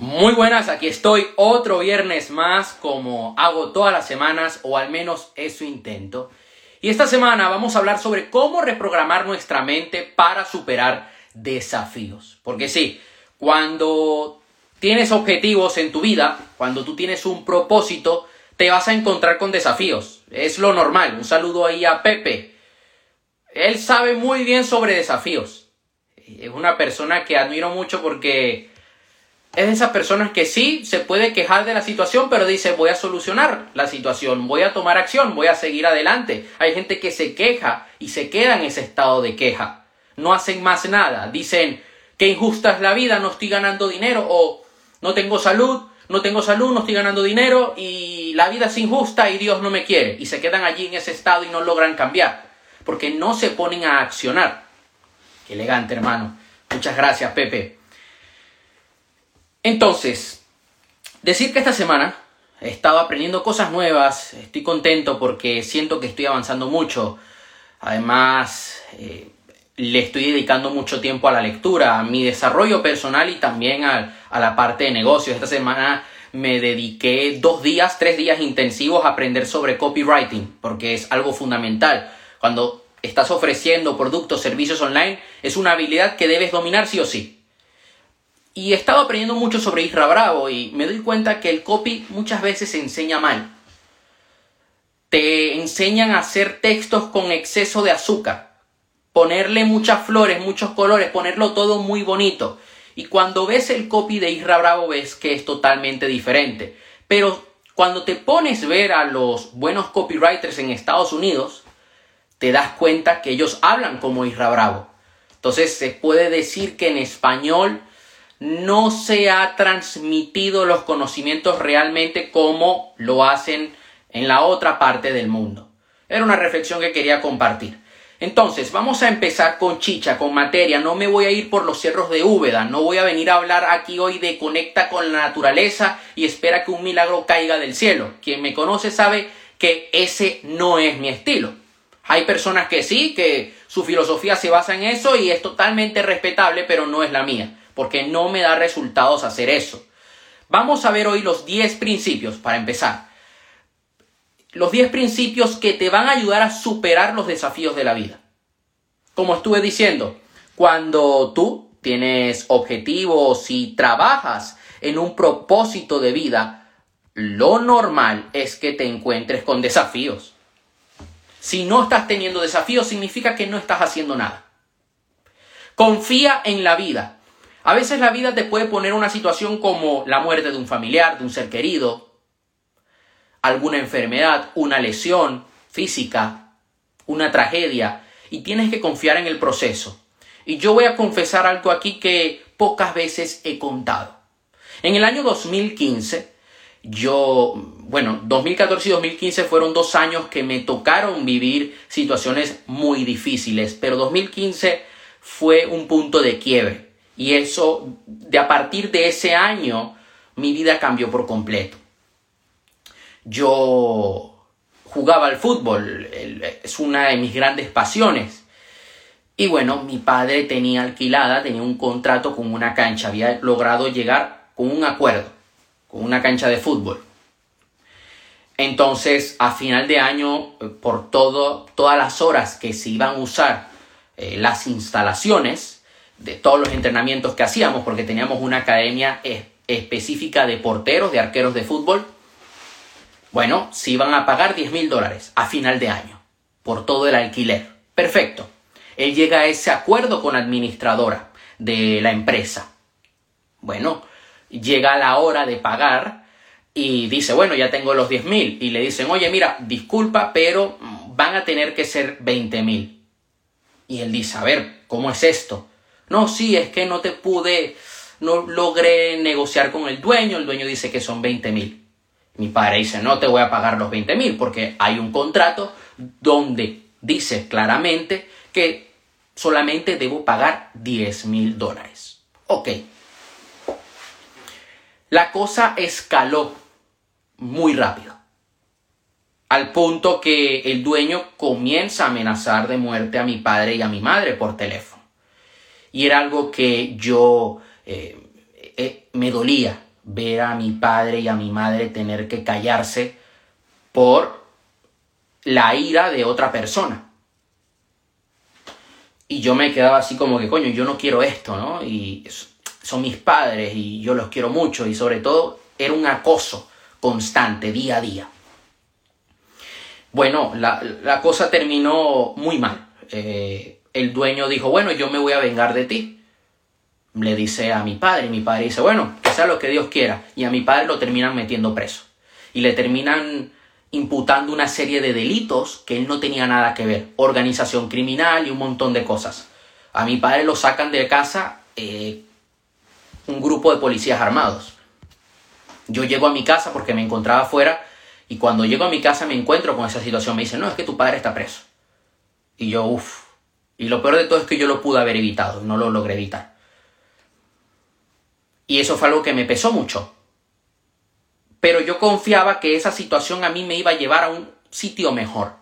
Muy buenas, aquí estoy otro viernes más como hago todas las semanas o al menos eso intento. Y esta semana vamos a hablar sobre cómo reprogramar nuestra mente para superar desafíos. Porque sí, cuando tienes objetivos en tu vida, cuando tú tienes un propósito, te vas a encontrar con desafíos. Es lo normal. Un saludo ahí a Pepe. Él sabe muy bien sobre desafíos. Es una persona que admiro mucho porque es de esas personas que sí se puede quejar de la situación, pero dice voy a solucionar la situación, voy a tomar acción, voy a seguir adelante. Hay gente que se queja y se queda en ese estado de queja. No hacen más nada. Dicen que injusta es la vida, no estoy ganando dinero o no tengo salud, no tengo salud, no estoy ganando dinero y la vida es injusta y Dios no me quiere. Y se quedan allí en ese estado y no logran cambiar porque no se ponen a accionar. Qué elegante, hermano. Muchas gracias, Pepe. Entonces, decir que esta semana he estado aprendiendo cosas nuevas, estoy contento porque siento que estoy avanzando mucho. Además, eh, le estoy dedicando mucho tiempo a la lectura, a mi desarrollo personal y también a, a la parte de negocios. Esta semana me dediqué dos días, tres días intensivos a aprender sobre copywriting, porque es algo fundamental. Cuando estás ofreciendo productos, servicios online, es una habilidad que debes dominar sí o sí. Y he estado aprendiendo mucho sobre Isra Bravo y me doy cuenta que el copy muchas veces se enseña mal. Te enseñan a hacer textos con exceso de azúcar, ponerle muchas flores, muchos colores, ponerlo todo muy bonito. Y cuando ves el copy de Isra Bravo ves que es totalmente diferente. Pero cuando te pones a ver a los buenos copywriters en Estados Unidos, te das cuenta que ellos hablan como Isra Bravo. Entonces se puede decir que en español no se ha transmitido los conocimientos realmente como lo hacen en la otra parte del mundo. Era una reflexión que quería compartir. Entonces, vamos a empezar con chicha, con materia. No me voy a ir por los cerros de Úbeda. No voy a venir a hablar aquí hoy de conecta con la naturaleza y espera que un milagro caiga del cielo. Quien me conoce sabe que ese no es mi estilo. Hay personas que sí, que su filosofía se basa en eso y es totalmente respetable, pero no es la mía porque no me da resultados hacer eso. Vamos a ver hoy los 10 principios para empezar. Los 10 principios que te van a ayudar a superar los desafíos de la vida. Como estuve diciendo, cuando tú tienes objetivos y trabajas en un propósito de vida, lo normal es que te encuentres con desafíos. Si no estás teniendo desafíos, significa que no estás haciendo nada. Confía en la vida. A veces la vida te puede poner una situación como la muerte de un familiar, de un ser querido, alguna enfermedad, una lesión física, una tragedia, y tienes que confiar en el proceso. Y yo voy a confesar algo aquí que pocas veces he contado. En el año 2015, yo, bueno, 2014 y 2015 fueron dos años que me tocaron vivir situaciones muy difíciles, pero 2015 fue un punto de quiebre. Y eso, de a partir de ese año, mi vida cambió por completo. Yo jugaba al fútbol, es una de mis grandes pasiones. Y bueno, mi padre tenía alquilada, tenía un contrato con una cancha, había logrado llegar con un acuerdo, con una cancha de fútbol. Entonces, a final de año, por todo, todas las horas que se iban a usar eh, las instalaciones, de todos los entrenamientos que hacíamos, porque teníamos una academia específica de porteros, de arqueros de fútbol, bueno, se iban a pagar 10 mil dólares a final de año por todo el alquiler. Perfecto. Él llega a ese acuerdo con la administradora de la empresa. Bueno, llega la hora de pagar y dice, bueno, ya tengo los 10 mil. Y le dicen, oye, mira, disculpa, pero van a tener que ser 20 mil. Y él dice, a ver, ¿cómo es esto? No, sí, es que no te pude, no logré negociar con el dueño, el dueño dice que son 20 mil. Mi padre dice, no te voy a pagar los 20 mil porque hay un contrato donde dice claramente que solamente debo pagar 10 mil dólares. Ok. La cosa escaló muy rápido. Al punto que el dueño comienza a amenazar de muerte a mi padre y a mi madre por teléfono y era algo que yo eh, eh, me dolía, ver a mi padre y a mi madre tener que callarse por la ira de otra persona. Y yo me quedaba así como que, coño, yo no quiero esto, ¿no? Y son mis padres y yo los quiero mucho y sobre todo era un acoso constante, día a día. Bueno, la, cosa terminó muy mal. Eh, el dueño dijo, bueno, yo me voy a vengar de ti. Le dice a mi padre, y mi padre dice, bueno, que sea lo que Dios quiera. Y a mi padre lo terminan metiendo preso. Y le terminan imputando una serie de delitos que él no tenía nada que ver. Organización criminal y un montón de cosas. A mi padre lo sacan de casa eh, un grupo de policías armados. Yo llego a mi casa porque me encontraba afuera y cuando llego a mi casa me encuentro con esa situación. Me dicen, no, es que tu padre está preso. Y yo, uff. Y lo peor de todo es que yo lo pude haber evitado, no lo logré evitar. Y eso fue algo que me pesó mucho. Pero yo confiaba que esa situación a mí me iba a llevar a un sitio mejor.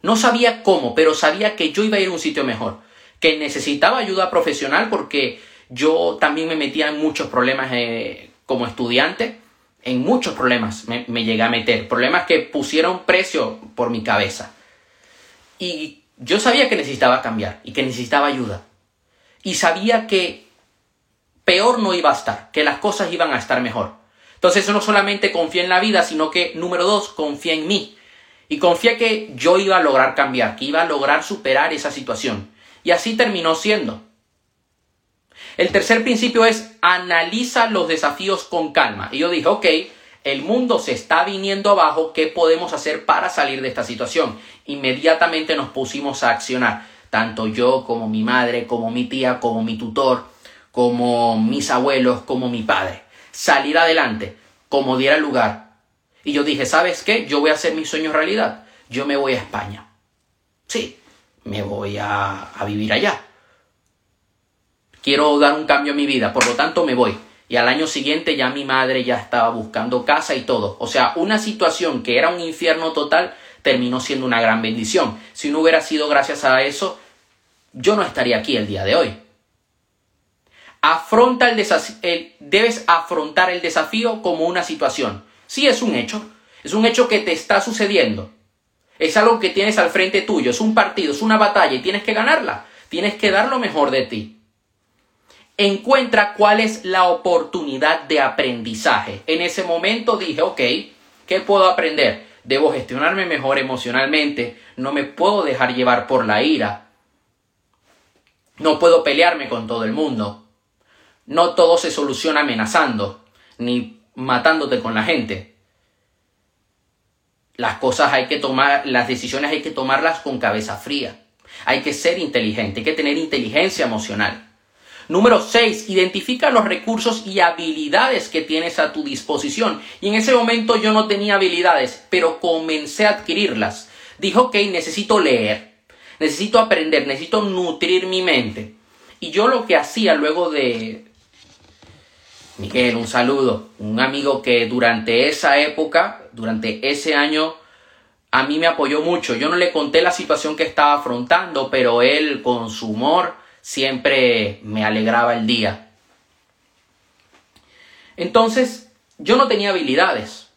No sabía cómo, pero sabía que yo iba a ir a un sitio mejor. Que necesitaba ayuda profesional porque yo también me metía en muchos problemas eh, como estudiante en muchos problemas me, llegué a meter, problemas que pusieron precio por mi cabeza. Y yo sabía que necesitaba cambiar y que necesitaba ayuda. Y sabía que peor no iba a estar, que las cosas iban a estar mejor. Entonces no solamente confía en la vida, sino que, número dos, confía en mí. Y confía que yo iba a lograr cambiar, que iba a lograr superar esa situación. Y así terminó siendo. El tercer principio es analiza los desafíos con calma. Y yo dije, ok, el mundo se está viniendo abajo, ¿qué podemos hacer para salir de esta situación? Inmediatamente nos pusimos a accionar, tanto yo como mi madre, como mi tía, como mi tutor, como mis abuelos, como mi padre. Salir adelante, como diera lugar. Y yo dije, ¿sabes qué? Yo voy a hacer mis sueños realidad. Yo me voy a España. Sí, me voy a, a vivir allá quiero dar un cambio en mi vida, por lo tanto me voy. Y al año siguiente ya mi madre ya estaba buscando casa y todo. O sea, una situación que era un infierno total terminó siendo una gran bendición. Si no hubiera sido gracias a eso, yo no estaría aquí el día de hoy. Afronta el desafío, debes afrontar el desafío como una situación. Sí, es un hecho. Es un hecho que te está sucediendo. Es algo que tienes al frente tuyo. Es un partido, es una batalla y tienes que ganarla. Tienes que dar lo mejor de ti encuentra cuál es la oportunidad de aprendizaje. En ese momento dije, ok, ¿qué puedo aprender? Debo gestionarme mejor emocionalmente, no me puedo dejar llevar por la ira, no puedo pelearme con todo el mundo, no todo se soluciona amenazando, ni matándote con la gente. Las cosas hay que tomar, las decisiones hay que tomarlas con cabeza fría. Hay que ser inteligente, hay que tener inteligencia emocional. Número 6. Identifica los recursos y habilidades que tienes a tu disposición. Y en ese momento yo no tenía habilidades, pero comencé a adquirirlas. Dijo, ok, necesito leer, necesito aprender, necesito nutrir mi mente. Y yo lo que hacía luego de... Miguel, un saludo. Un amigo que durante esa época, durante ese año, a mí me apoyó mucho. Yo no le conté la situación que estaba afrontando, pero él con su humor siempre me alegraba el día. Entonces, yo no tenía habilidades.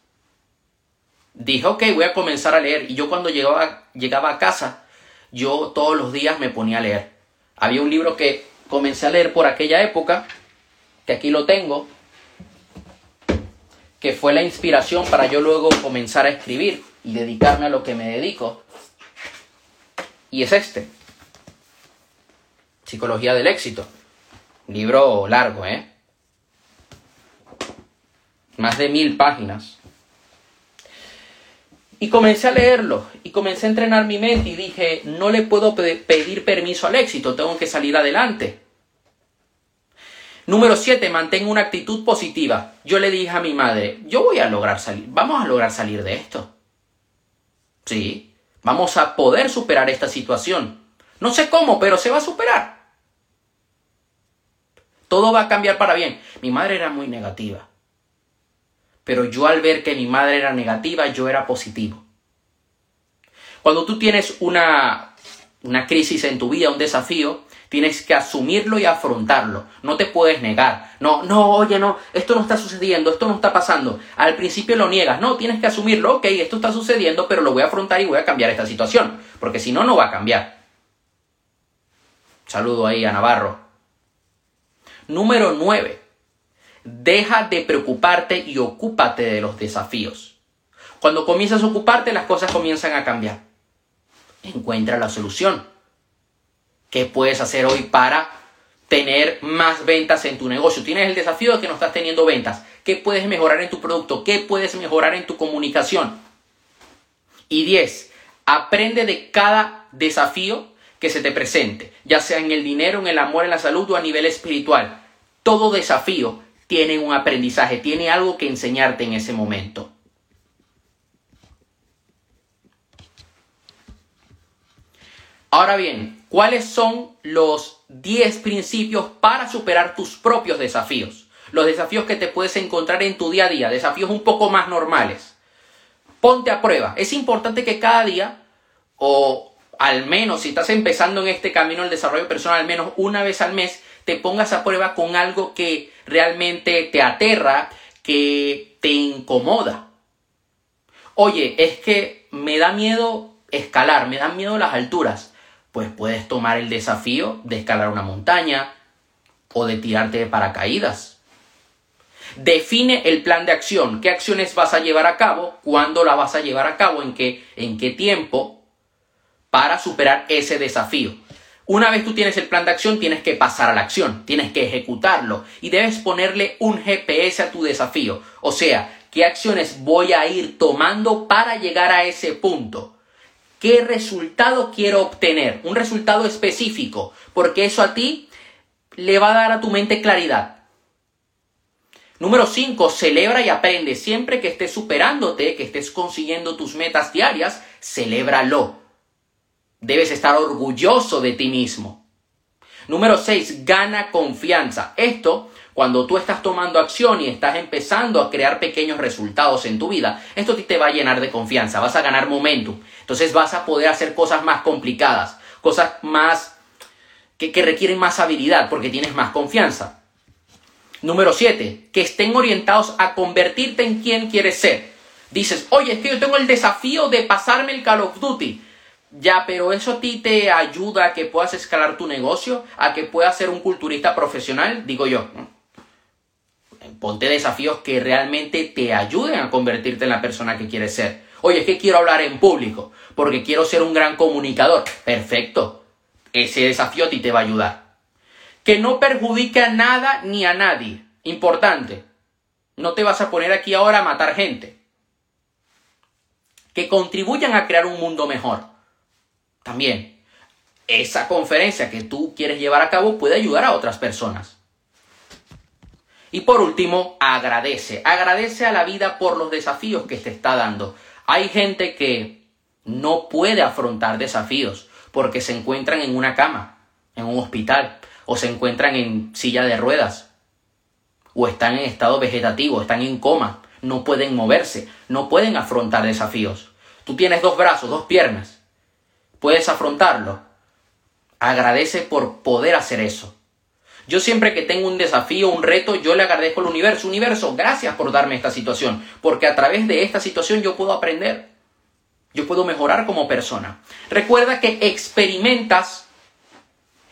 Dije, ok, voy a comenzar a leer. Y yo cuando llegaba, llegaba a casa, yo todos los días me ponía a leer. Había un libro que comencé a leer por aquella época, que aquí lo tengo, que fue la inspiración para yo luego comenzar a escribir y dedicarme a lo que me dedico. Y es este. Psicología del éxito. Libro largo, ¿eh? Más de mil páginas. Y comencé a leerlo y comencé a entrenar mi mente y dije, no le puedo pedir permiso al éxito, tengo que salir adelante. Número 7, mantengo una actitud positiva. Yo le dije a mi madre, yo voy a lograr salir, vamos a lograr salir de esto. Sí, vamos a poder superar esta situación. No sé cómo, pero se va a superar. Todo va a cambiar para bien. Mi madre era muy negativa. Pero yo al ver que mi madre era negativa, yo era positivo. Cuando tú tienes una, una crisis en tu vida, un desafío, Tienes que asumirlo y afrontarlo. No te puedes negar. No, no, oye, no, esto no está sucediendo, esto no está pasando. Al principio lo niegas. No, tienes que asumirlo. Ok, esto está sucediendo, pero lo voy a afrontar y voy a cambiar esta situación. Porque si no, no va a cambiar. Saludo ahí a Navarro. Número 9. Deja de preocuparte y ocúpate de los desafíos. Cuando comienzas a ocuparte, las cosas comienzan a cambiar. Encuentra la solución. ¿Qué puedes hacer hoy para tener más ventas en tu negocio? Tienes el desafío de que no estás teniendo ventas. ¿Qué puedes mejorar en tu producto? ¿Qué puedes mejorar en tu comunicación? Y 10. Aprende de cada desafío que se te presente, ya sea en el dinero, en el amor, en la salud o a nivel espiritual. Todo desafío tiene un aprendizaje, tiene algo que enseñarte en ese momento. Ahora bien, ¿cuáles son los 10 principios para superar tus propios desafíos? Los desafíos que te puedes encontrar en tu día a día, desafíos un poco más normales. Ponte a prueba. Es importante que cada día, o al menos si estás empezando en este camino del desarrollo personal, al menos una vez al mes, te pongas a prueba con algo que realmente te aterra, que te incomoda. Oye, es que me da miedo escalar, me dan miedo las alturas pues puedes tomar el desafío de escalar una montaña o de tirarte de paracaídas. Define el plan de acción, qué acciones vas a llevar a cabo, cuándo las vas a llevar a cabo, en qué, en qué tiempo, para superar ese desafío. Una vez tú tienes el plan de acción, tienes que pasar a la acción, tienes que ejecutarlo y debes ponerle un GPS a tu desafío. O sea, qué acciones voy a ir tomando para llegar a ese punto qué resultado quiero obtener, un resultado específico, porque eso a ti le va a dar a tu mente claridad. Número 5. Celebra y aprende. Siempre que estés superándote, que estés consiguiendo tus metas diarias, celébralo. Debes estar orgulloso de ti mismo. Número 6. Gana confianza. Esto cuando tú estás tomando acción y estás empezando a crear pequeños resultados en tu vida, esto te va a llenar de confianza, vas a ganar momentum. Entonces vas a poder hacer cosas más complicadas, cosas más que, que requieren más habilidad porque tienes más confianza. Número 7. Que estén orientados a convertirte en quien quieres ser. Dices, oye, es que yo tengo el desafío de pasarme el Call of Duty. Ya, pero eso a ti te ayuda a que puedas escalar tu negocio, a que puedas ser un culturista profesional, digo yo ponte desafíos que realmente te ayuden a convertirte en la persona que quieres ser. Oye, es que quiero hablar en público, porque quiero ser un gran comunicador. Perfecto. Ese desafío a ti te va a ayudar. Que no perjudique a nada ni a nadie. Importante. No te vas a poner aquí ahora a matar gente. Que contribuyan a crear un mundo mejor. También. Esa conferencia que tú quieres llevar a cabo puede ayudar a otras personas. Y por último, agradece. Agradece a la vida por los desafíos que te está dando. Hay gente que no puede afrontar desafíos porque se encuentran en una cama, en un hospital, o se encuentran en silla de ruedas, o están en estado vegetativo, están en coma, no pueden moverse, no pueden afrontar desafíos. Tú tienes dos brazos, dos piernas, puedes afrontarlo. Agradece por poder hacer eso. Yo siempre que tengo un desafío, un reto, yo le agradezco al universo. Universo, gracias por darme esta situación, porque a través de esta situación yo puedo aprender. Yo puedo mejorar como persona. Recuerda que experimentas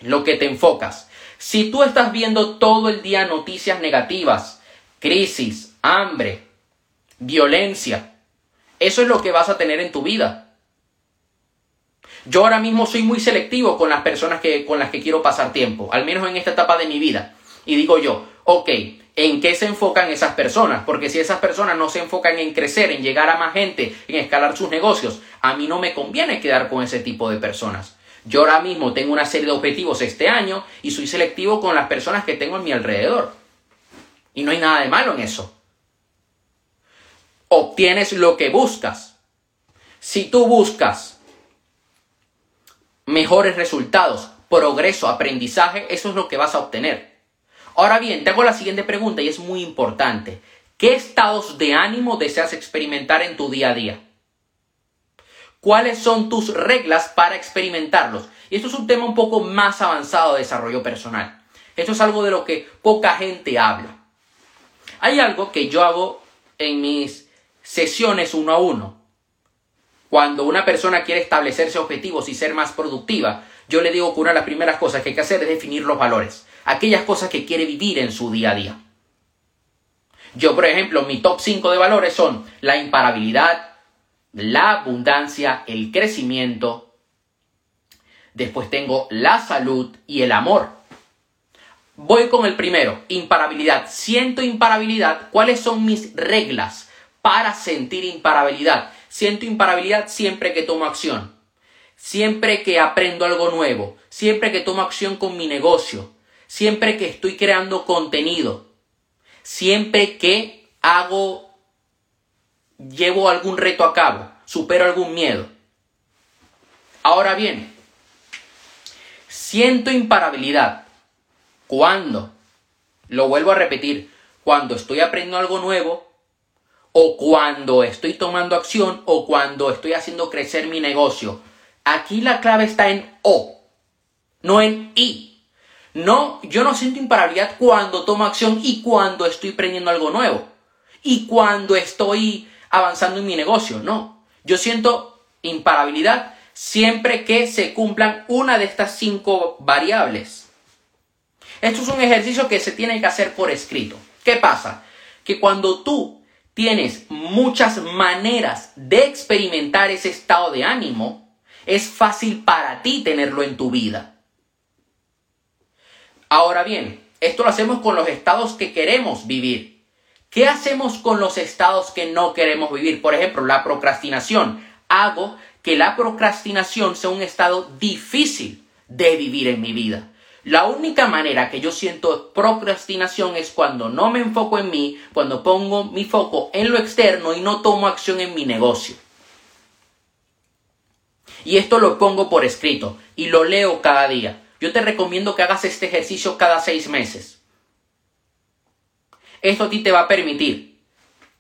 lo que te enfocas. Si tú estás viendo todo el día noticias negativas, crisis, hambre, violencia, eso es lo que vas a tener en tu vida. Yo ahora mismo soy muy selectivo con las personas que, con las que quiero pasar tiempo, al menos en esta etapa de mi vida. Y digo yo, ok, ¿en qué se enfocan esas personas? Porque si esas personas no se enfocan en crecer, en llegar a más gente, en escalar sus negocios, a mí no me conviene quedar con ese tipo de personas. Yo ahora mismo tengo una serie de objetivos este año y soy selectivo con las personas que tengo a mi alrededor. Y no hay nada de malo en eso. Obtienes lo que buscas. Si tú buscas mejores resultados, progreso, aprendizaje, eso es lo que vas a obtener. Ahora bien, te hago la siguiente pregunta y es muy importante. ¿Qué estados de ánimo deseas experimentar en tu día a día? ¿Cuáles son tus reglas para experimentarlos? Y esto es un tema un poco más avanzado de desarrollo personal. Esto es algo de lo que poca gente habla. Hay algo que yo hago en mis sesiones uno a uno. Cuando una persona quiere establecerse objetivos y ser más productiva, yo le digo que una de las primeras cosas que hay que hacer es definir los valores, aquellas cosas que quiere vivir en su día a día. Yo, por ejemplo, mi top 5 de valores son la imparabilidad, la abundancia, el crecimiento. Después tengo la salud y el amor. Voy con el primero, imparabilidad. Siento imparabilidad. ¿Cuáles son mis reglas para sentir imparabilidad? Siento imparabilidad siempre que tomo acción siempre que aprendo algo nuevo, siempre que tomo acción con mi negocio, siempre que estoy creando contenido, siempre que hago, llevo algún reto a cabo, supero algún miedo. Ahora bien, siento imparabilidad. ¿Cuándo? Lo vuelvo a repetir, cuando estoy aprendiendo algo nuevo, o cuando estoy tomando acción, o cuando estoy haciendo crecer mi negocio, Aquí la clave está en O, no en I. No, yo no siento imparabilidad cuando tomo acción y cuando estoy aprendiendo algo nuevo. Y cuando estoy avanzando en mi negocio, no. Yo siento imparabilidad siempre que se cumplan una de estas cinco variables. Esto es un ejercicio que se tiene que hacer por escrito. ¿Qué pasa? Que cuando tú tienes muchas maneras de experimentar ese estado de ánimo, es fácil para ti tenerlo en tu vida. Ahora bien, esto lo hacemos con los estados que queremos vivir. ¿Qué hacemos con los estados que no queremos vivir? Por ejemplo, la procrastinación. Hago que la procrastinación sea un estado difícil de vivir en mi vida. La única manera que yo siento procrastinación es cuando no me enfoco en mí, cuando pongo mi foco en lo externo y no tomo acción en mi negocio. Y esto lo pongo por escrito y lo leo cada día. Yo te recomiendo que hagas este ejercicio cada seis meses. Esto a ti te va a permitir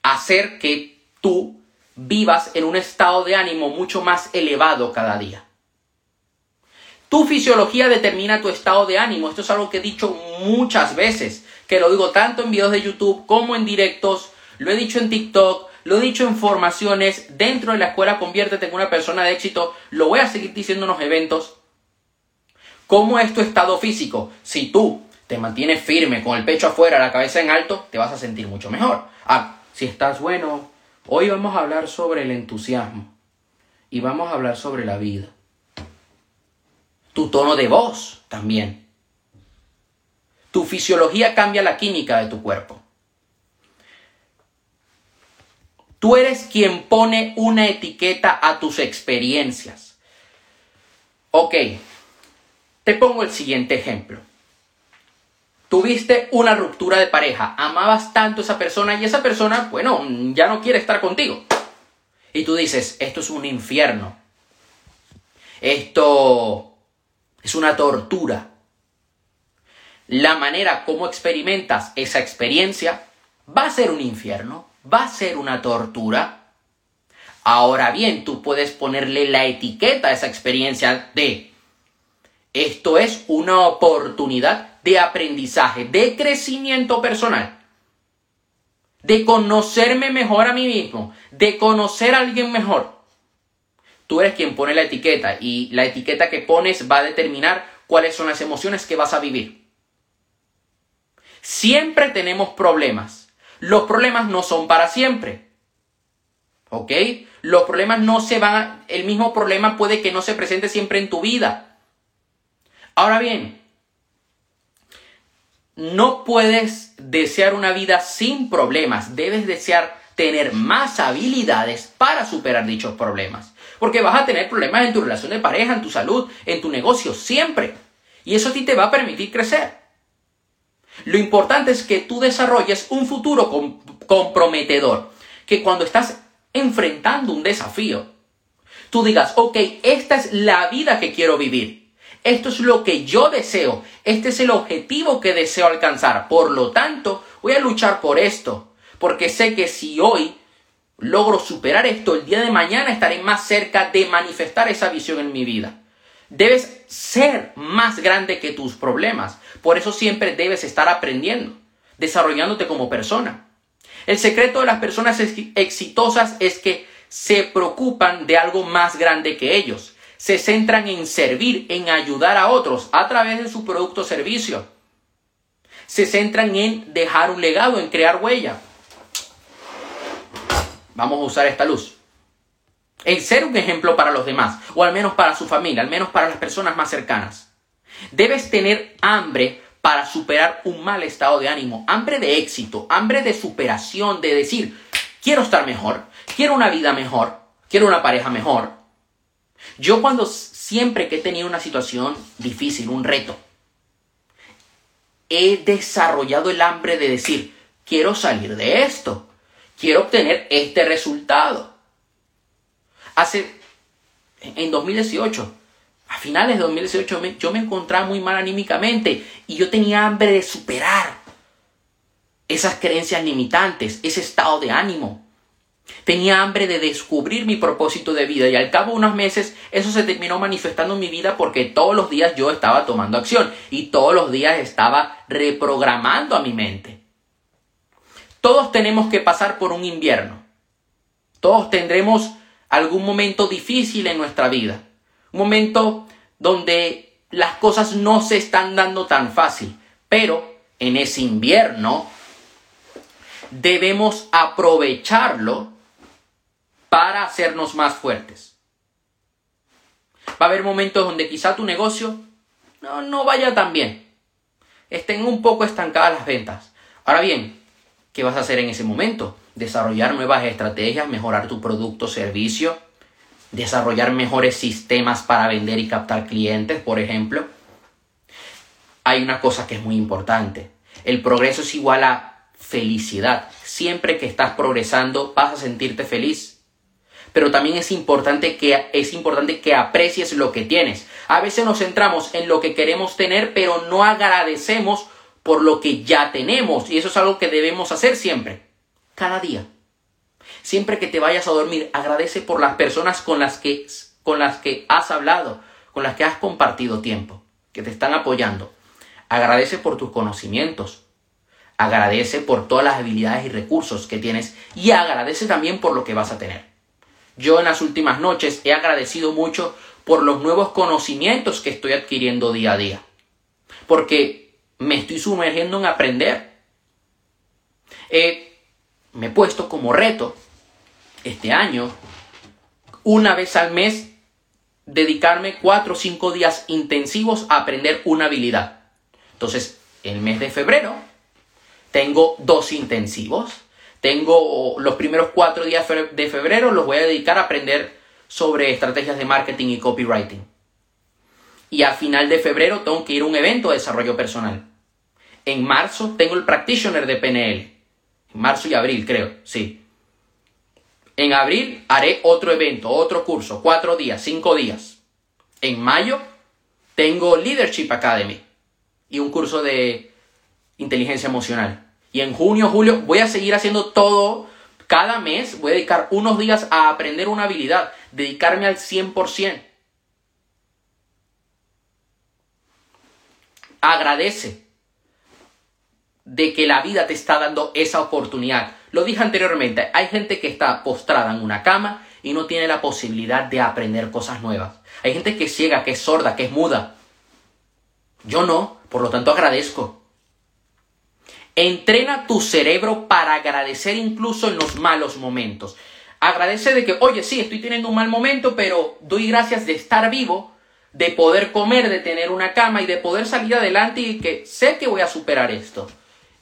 hacer que tú vivas en un estado de ánimo mucho más elevado cada día. Tu fisiología determina tu estado de ánimo. Esto es algo que he dicho muchas veces, que lo digo tanto en videos de YouTube como en directos, lo he dicho en TikTok, lo he dicho en formaciones, dentro de la escuela conviértete en una persona de éxito, lo voy a seguir diciendo en los eventos. ¿Cómo es tu estado físico? Si tú te mantienes firme, con el pecho afuera, la cabeza en alto, te vas a sentir mucho mejor. Ah, si estás bueno, hoy vamos a hablar sobre el entusiasmo y vamos a hablar sobre la vida. Tu tono de voz también. Tu fisiología cambia la química de tu cuerpo. Tú eres quien pone una etiqueta a tus experiencias. Ok, te pongo el siguiente ejemplo. Tuviste una ruptura de pareja, amabas tanto a esa persona y esa persona, bueno, ya no quiere estar contigo. Y tú dices, esto es un infierno. Esto es una tortura. La manera como experimentas esa experiencia va a ser un infierno va a ser una tortura. Ahora bien, tú puedes ponerle la etiqueta a esa experiencia de esto es una oportunidad de aprendizaje, de crecimiento personal, de conocerme mejor a mí mismo, de conocer a alguien mejor. Tú eres quien pone la etiqueta y la etiqueta que pones va a determinar cuáles son las emociones que vas a vivir. Siempre tenemos problemas los problemas no son para siempre. ¿Ok? Los problemas no se van, el mismo problema puede que no se presente siempre en tu vida. Ahora bien, no puedes desear una vida sin problemas, debes desear tener más habilidades para superar dichos problemas. Porque vas a tener problemas en tu relación de pareja, en tu salud, en tu negocio, siempre. Y eso a ti te va a permitir crecer. Lo importante es que tú desarrolles un futuro comprometedor. Que cuando estás enfrentando un desafío, tú digas, ok, esta es la vida que quiero vivir. Esto es lo que yo deseo. Este es el objetivo que deseo alcanzar. Por lo tanto, voy a luchar por esto. Porque sé que si hoy logro superar esto, el día de mañana estaré más cerca de manifestar esa visión en mi vida. Debes ser más grande que tus problemas. Por eso siempre debes estar aprendiendo, desarrollándote como persona. El secreto de las personas exitosas es que se preocupan de algo más grande que ellos. Se centran en servir, en ayudar a otros a través de su producto o servicio. Se centran en dejar un legado, en crear huella. Vamos a usar esta luz. En ser un ejemplo para los demás, o al menos para su familia, al menos para las personas más cercanas. Debes tener hambre para superar un mal estado de ánimo, hambre de éxito, hambre de superación, de decir, quiero estar mejor, quiero una vida mejor, quiero una pareja mejor. Yo cuando siempre que he tenido una situación difícil, un reto, he desarrollado el hambre de decir, quiero salir de esto, quiero obtener este resultado. Hace, en 2018, a finales de 2018 yo me encontraba muy mal anímicamente y yo tenía hambre de superar esas creencias limitantes, ese estado de ánimo. Tenía hambre de descubrir mi propósito de vida y al cabo de unos meses eso se terminó manifestando en mi vida porque todos los días yo estaba tomando acción y todos los días estaba reprogramando a mi mente. Todos tenemos que pasar por un invierno. Todos tendremos algún momento difícil en nuestra vida. Un momento donde las cosas no se están dando tan fácil. Pero en ese invierno debemos aprovecharlo para hacernos más fuertes. Va a haber momentos donde quizá tu negocio no, no vaya tan bien. Estén un poco estancadas las ventas. Ahora bien, ¿qué vas a hacer en ese momento? Desarrollar nuevas estrategias, mejorar tu producto o servicio, desarrollar mejores sistemas para vender y captar clientes, por ejemplo. Hay una cosa que es muy importante. El progreso es igual a felicidad. Siempre que estás progresando vas a sentirte feliz pero también es importante que es importante que aprecies lo que tienes. A veces nos centramos en lo que queremos tener, pero no agradecemos por lo que ya tenemos y eso es algo que debemos hacer siempre, cada día. Siempre que te vayas a dormir, agradece por las personas con las que con las que has hablado, con las que has compartido tiempo, que te están apoyando. Agradece por tus conocimientos. Agradece por todas las habilidades y recursos que tienes y agradece también por lo que vas a tener. Yo en las últimas noches he agradecido mucho por los nuevos conocimientos que estoy adquiriendo día a día. Porque me estoy sumergiendo en aprender. me he puesto como reto este año, una vez al mes, dedicarme cuatro o cinco días intensivos a aprender una habilidad. Entonces, el mes de febrero tengo dos intensivos tengo los primeros cuatro días de febrero, los voy a dedicar a aprender sobre estrategias de marketing y copywriting. Y a final de febrero tengo que ir a un evento de desarrollo personal. En marzo tengo el practitioner de PNL. En marzo y abril, creo, sí. En abril haré otro evento, otro curso, cuatro días, cinco días. En mayo tengo Leadership Academy y un curso de inteligencia emocional. Y en junio, julio voy a seguir haciendo todo. Cada mes voy a dedicar unos días a aprender una habilidad, dedicarme al 100%. Agradece de que la vida te está dando esa oportunidad. Lo dije anteriormente, hay gente que está postrada en una cama y no tiene la posibilidad de aprender cosas nuevas. Hay gente que es ciega, que es sorda, que es muda. Yo no, por lo tanto agradezco. Entrena tu cerebro para agradecer incluso en los malos momentos. Agradece de que, oye, sí, estoy teniendo un mal momento, pero doy gracias de estar vivo, de poder comer, de tener una cama y de poder salir adelante y que sé que voy a superar esto.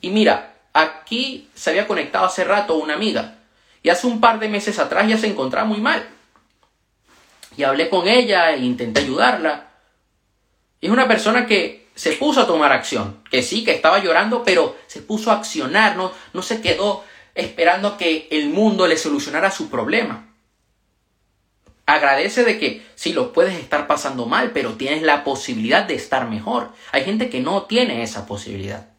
Y mira, aquí se había conectado hace rato una amiga y hace un par de meses atrás ya se encontraba muy mal. Y hablé con ella e intenté ayudarla. Es una persona que se puso a tomar acción, que sí, que estaba llorando, pero se puso a accionar, no, no se quedó esperando que el mundo le solucionara su problema. Agradece de que sí lo puedes estar pasando mal, pero tienes la posibilidad de estar mejor. Hay gente que no tiene esa posibilidad.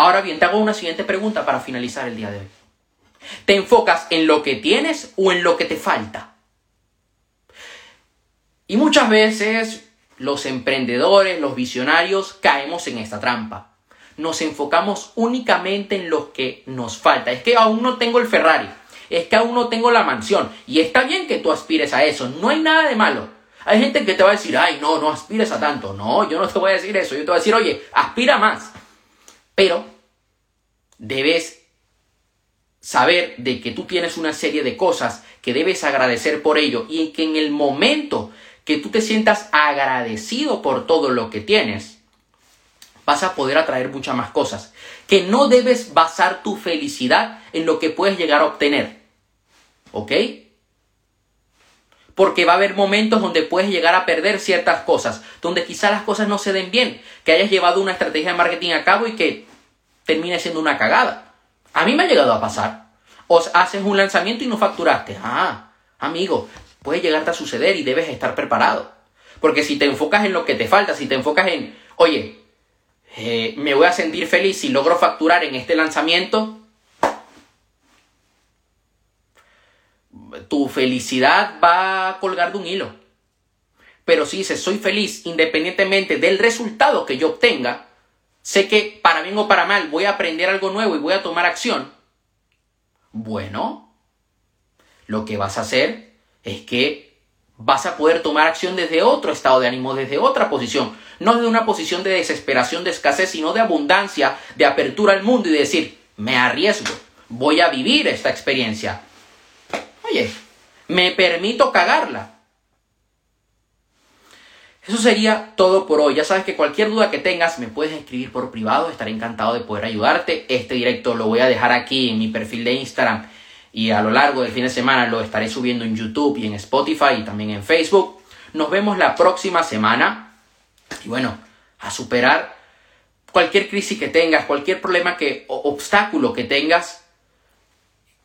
Ahora bien, te hago una siguiente pregunta para finalizar el día de hoy. ¿Te enfocas en lo que tienes o en lo que te falta? Y muchas veces los emprendedores, los visionarios, caemos en esta trampa. Nos enfocamos únicamente en lo que nos falta. Es que aún no tengo el Ferrari, es que aún no tengo la mansión. Y está bien que tú aspires a eso, no hay nada de malo. Hay gente que te va a decir, ay, no, no aspires a tanto. No, yo no te voy a decir eso. Yo te voy a decir, oye, aspira más. Pero debes saber de que tú tienes una serie de cosas que debes agradecer por ello y que en el momento que tú te sientas agradecido por todo lo que tienes, vas a poder atraer muchas más cosas. Que no debes basar tu felicidad en lo que puedes llegar a obtener. ¿Ok? Porque va a haber momentos donde puedes llegar a perder ciertas cosas, donde quizás las cosas no se den bien, que hayas llevado una estrategia de marketing a cabo y que termine siendo una cagada. A mí me ha llegado a pasar. O haces un lanzamiento y no facturaste. Ah, amigo, puede llegarte a suceder y debes estar preparado. Porque si te enfocas en lo que te falta, si te enfocas en, oye, eh, me voy a sentir feliz si logro facturar en este lanzamiento, tu felicidad va a colgar de un hilo. Pero si dices, soy feliz independientemente del resultado que yo obtenga, sé que para bien o para mal voy a aprender algo nuevo y voy a tomar acción, bueno, lo que vas a hacer es que vas a poder tomar acción desde otro estado de ánimo, desde otra posición, no desde una posición de desesperación, de escasez, sino de abundancia, de apertura al mundo y decir, me arriesgo, voy a vivir esta experiencia. Oye, me permito cagarla. Eso sería todo por hoy. Ya sabes que cualquier duda que tengas me puedes escribir por privado. Estaré encantado de poder ayudarte. Este directo lo voy a dejar aquí en mi perfil de Instagram y a lo largo del fin de semana lo estaré subiendo en YouTube y en Spotify y también en Facebook. Nos vemos la próxima semana y bueno, a superar cualquier crisis que tengas, cualquier problema que o obstáculo que tengas,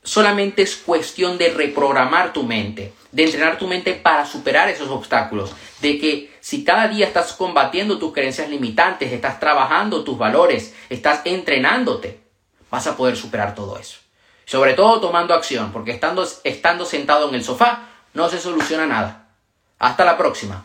solamente es cuestión de reprogramar tu mente, de entrenar tu mente para superar esos obstáculos, de que si cada día estás combatiendo tus creencias limitantes, estás trabajando tus valores, estás entrenándote, vas a poder superar todo eso. Sobre todo tomando acción, porque estando, estando sentado en el sofá no se soluciona nada. Hasta la próxima.